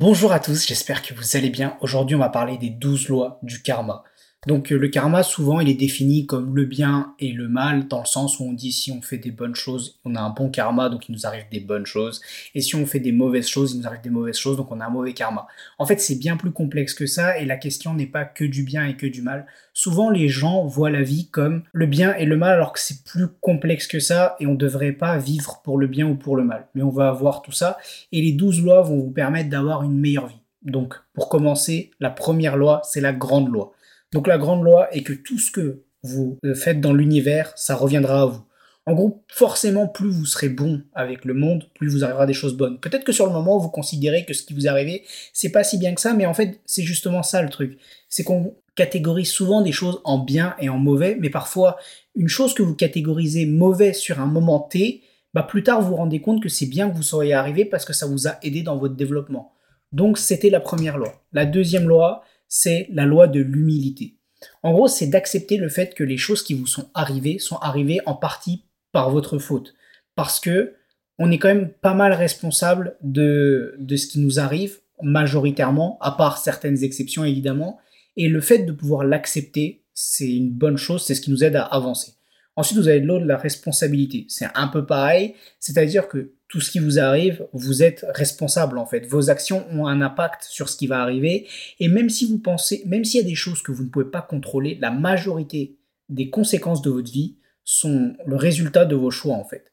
Bonjour à tous, j'espère que vous allez bien. Aujourd'hui, on va parler des 12 lois du karma. Donc euh, le karma, souvent, il est défini comme le bien et le mal, dans le sens où on dit si on fait des bonnes choses, on a un bon karma, donc il nous arrive des bonnes choses, et si on fait des mauvaises choses, il nous arrive des mauvaises choses, donc on a un mauvais karma. En fait, c'est bien plus complexe que ça, et la question n'est pas que du bien et que du mal. Souvent, les gens voient la vie comme le bien et le mal, alors que c'est plus complexe que ça, et on ne devrait pas vivre pour le bien ou pour le mal. Mais on va avoir tout ça, et les 12 lois vont vous permettre d'avoir une meilleure vie. Donc, pour commencer, la première loi, c'est la grande loi. Donc la grande loi est que tout ce que vous euh, faites dans l'univers, ça reviendra à vous. En gros, forcément, plus vous serez bon avec le monde, plus vous arrivera des choses bonnes. Peut-être que sur le moment, vous considérez que ce qui vous est arrivé, c'est pas si bien que ça, mais en fait, c'est justement ça le truc. C'est qu'on catégorise souvent des choses en bien et en mauvais, mais parfois, une chose que vous catégorisez mauvais sur un moment T, bah plus tard, vous vous rendez compte que c'est bien que vous soyez arrivé parce que ça vous a aidé dans votre développement. Donc, c'était la première loi. La deuxième loi, c'est la loi de l'humilité. En gros, c'est d'accepter le fait que les choses qui vous sont arrivées sont arrivées en partie par votre faute. Parce que on est quand même pas mal responsable de, de ce qui nous arrive, majoritairement, à part certaines exceptions évidemment. Et le fait de pouvoir l'accepter, c'est une bonne chose, c'est ce qui nous aide à avancer. Ensuite, vous avez de l'autre la responsabilité. C'est un peu pareil, c'est-à-dire que tout ce qui vous arrive, vous êtes responsable en fait. Vos actions ont un impact sur ce qui va arriver. Et même si vous pensez, même s'il y a des choses que vous ne pouvez pas contrôler, la majorité des conséquences de votre vie sont le résultat de vos choix en fait.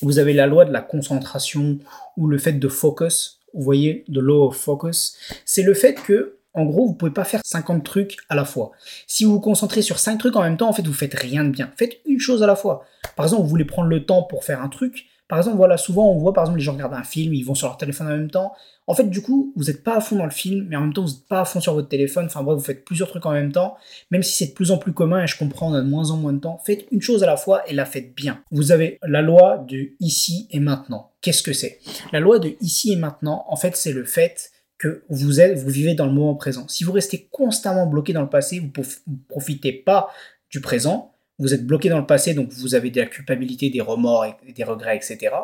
Vous avez la loi de la concentration ou le fait de focus. Vous voyez, the law of focus. C'est le fait que en gros, vous pouvez pas faire 50 trucs à la fois. Si vous vous concentrez sur 5 trucs en même temps, en fait, vous faites rien de bien. Faites une chose à la fois. Par exemple, vous voulez prendre le temps pour faire un truc. Par exemple, voilà, souvent on voit par exemple les gens regardent un film, ils vont sur leur téléphone en même temps. En fait, du coup, vous n'êtes pas à fond dans le film, mais en même temps, vous n'êtes pas à fond sur votre téléphone. Enfin vous faites plusieurs trucs en même temps. Même si c'est de plus en plus commun, et je comprends, on a de moins en moins de temps, faites une chose à la fois et la faites bien. Vous avez la loi de ici et maintenant. Qu'est-ce que c'est? La loi de ici et maintenant, en fait, c'est le fait que vous êtes, vous vivez dans le moment présent. Si vous restez constamment bloqué dans le passé, vous ne profitez pas du présent. Vous êtes bloqué dans le passé, donc vous avez de la culpabilité, des remords, des regrets, etc.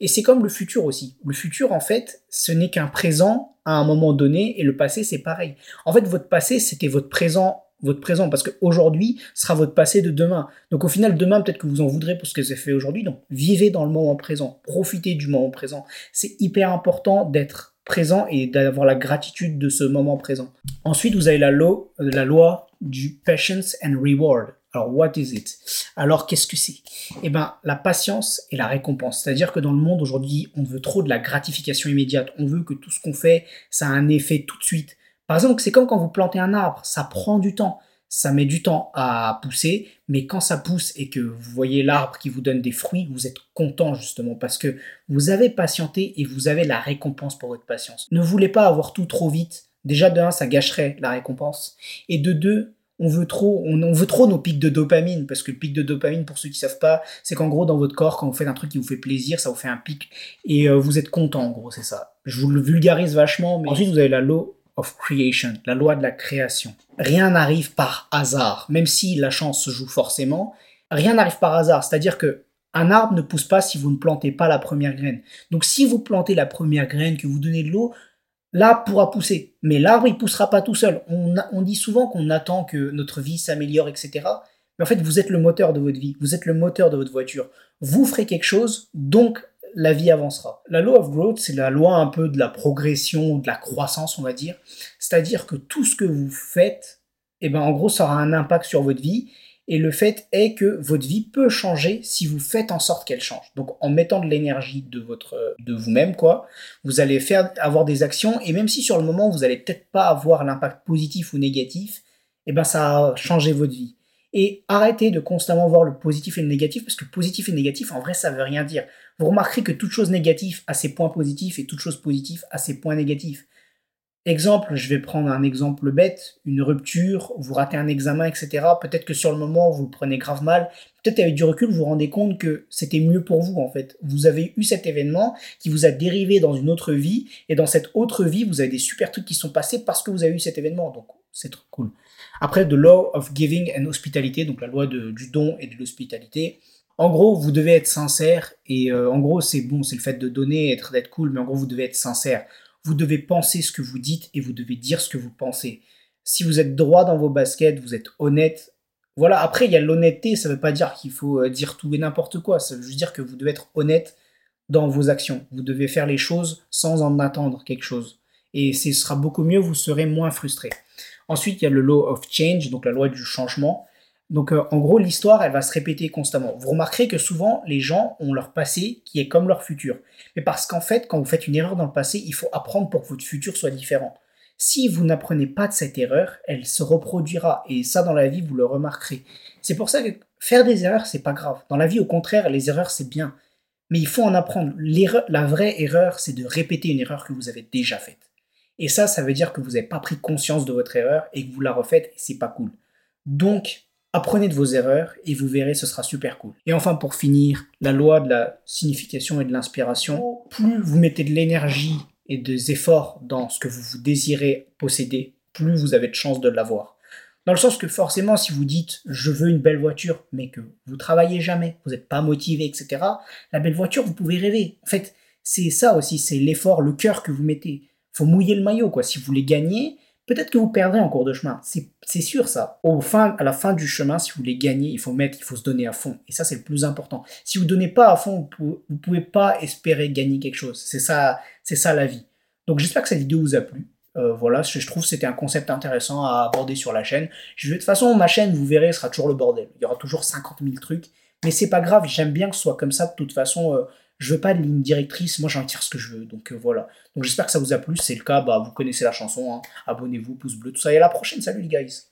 Et c'est comme le futur aussi. Le futur, en fait, ce n'est qu'un présent à un moment donné, et le passé, c'est pareil. En fait, votre passé, c'était votre présent votre présent, parce qu'aujourd'hui sera votre passé de demain. Donc au final, demain, peut-être que vous en voudrez pour ce que vous avez fait aujourd'hui. Donc vivez dans le moment présent, profitez du moment présent. C'est hyper important d'être présent et d'avoir la gratitude de ce moment présent. Ensuite, vous avez la, loi, la loi du patience and reward. Alors, what is it? Alors, qu'est-ce que c'est? Eh bien, la patience et la récompense. C'est-à-dire que dans le monde aujourd'hui, on veut trop de la gratification immédiate. On veut que tout ce qu'on fait, ça a un effet tout de suite. Par exemple, c'est comme quand vous plantez un arbre, ça prend du temps ça met du temps à pousser, mais quand ça pousse et que vous voyez l'arbre qui vous donne des fruits, vous êtes content justement parce que vous avez patienté et vous avez la récompense pour votre patience. Ne voulez pas avoir tout trop vite. Déjà de un, ça gâcherait la récompense. Et de deux, on veut trop, on, veut trop nos pics de dopamine parce que le pic de dopamine, pour ceux qui savent pas, c'est qu'en gros dans votre corps, quand vous faites un truc qui vous fait plaisir, ça vous fait un pic et euh, vous êtes content. En gros, c'est ça. Je vous le vulgarise vachement, mais ensuite vous avez la low creation, la loi de la création. Rien n'arrive par hasard, même si la chance se joue forcément. Rien n'arrive par hasard, c'est-à-dire que un arbre ne pousse pas si vous ne plantez pas la première graine. Donc si vous plantez la première graine, que vous donnez de l'eau, l'arbre pourra pousser. Mais l'arbre, il poussera pas tout seul. On, on dit souvent qu'on attend que notre vie s'améliore, etc. Mais en fait, vous êtes le moteur de votre vie. Vous êtes le moteur de votre voiture. Vous ferez quelque chose, donc la vie avancera. La law of growth, c'est la loi un peu de la progression, de la croissance, on va dire. C'est-à-dire que tout ce que vous faites, eh ben, en gros, ça aura un impact sur votre vie. Et le fait est que votre vie peut changer si vous faites en sorte qu'elle change. Donc, en mettant de l'énergie de votre, de vous-même, quoi, vous allez faire avoir des actions. Et même si sur le moment, vous allez peut-être pas avoir l'impact positif ou négatif, eh ben, ça a changé votre vie. Et arrêtez de constamment voir le positif et le négatif, parce que positif et négatif, en vrai, ça veut rien dire. Vous remarquerez que toute chose négative a ses points positifs et toute chose positive a ses points négatifs. Exemple, je vais prendre un exemple bête, une rupture, vous ratez un examen, etc. Peut-être que sur le moment, vous le prenez grave mal. Peut-être avec du recul, vous vous rendez compte que c'était mieux pour vous, en fait. Vous avez eu cet événement qui vous a dérivé dans une autre vie, et dans cette autre vie, vous avez des super trucs qui sont passés parce que vous avez eu cet événement. Donc, c'est trop cool. Après, the law of giving and hospitality, donc la loi du don et de l'hospitalité. En gros, vous devez être sincère et euh, en gros, c'est bon, c'est le fait de donner, être d'être cool, mais en gros, vous devez être sincère. vous devez penser ce que vous dites et vous devez dire ce que vous pensez. Si vous êtes droit dans vos baskets, vous êtes honnête. Voilà, après, il y a l'honnêteté, ça ne veut pas dire qu'il faut euh, dire tout et n'importe quoi. Ça veut juste dire que vous devez être honnête dans vos actions. Vous devez faire les choses sans en attendre quelque chose. Et ce sera beaucoup mieux, vous serez moins frustré. Ensuite, il y a le law of change, donc la loi du changement. Donc euh, en gros, l'histoire, elle va se répéter constamment. Vous remarquerez que souvent, les gens ont leur passé qui est comme leur futur. Mais parce qu'en fait, quand vous faites une erreur dans le passé, il faut apprendre pour que votre futur soit différent. Si vous n'apprenez pas de cette erreur, elle se reproduira. Et ça, dans la vie, vous le remarquerez. C'est pour ça que faire des erreurs, c'est pas grave. Dans la vie, au contraire, les erreurs, c'est bien. Mais il faut en apprendre. La vraie erreur, c'est de répéter une erreur que vous avez déjà faite. Et ça, ça veut dire que vous n'avez pas pris conscience de votre erreur et que vous la refaites et c'est pas cool. Donc, apprenez de vos erreurs et vous verrez, ce sera super cool. Et enfin, pour finir, la loi de la signification et de l'inspiration. Plus vous mettez de l'énergie et des efforts dans ce que vous, désirez posséder, plus vous avez de chances de l'avoir. Dans le sens que forcément, si vous dites je veux une belle voiture, mais que vous travaillez jamais, vous n'êtes pas motivé, etc., la belle voiture, vous pouvez rêver. En fait, c'est ça aussi, c'est l'effort, le cœur que vous mettez. faut mouiller le maillot, quoi. Si vous voulez gagner, peut-être que vous perdrez en cours de chemin. C'est sûr, ça. Au fin, à la fin du chemin, si vous voulez gagner, il faut mettre, il faut se donner à fond. Et ça, c'est le plus important. Si vous ne donnez pas à fond, vous ne pouvez pas espérer gagner quelque chose. C'est ça, c'est ça la vie. Donc, j'espère que cette vidéo vous a plu. Euh, voilà, je trouve que c'était un concept intéressant à aborder sur la chaîne. De toute façon, ma chaîne, vous verrez, sera toujours le bordel. Il y aura toujours 50 000 trucs. Mais c'est pas grave, j'aime bien que ce soit comme ça. De toute façon, euh, je veux pas de ligne directrice, moi j'en tire ce que je veux. Donc euh, voilà. Donc j'espère que ça vous a plu. Si c'est le cas, bah, vous connaissez la chanson. Hein. Abonnez-vous, pouce bleu, tout ça. Et à la prochaine. Salut les guys.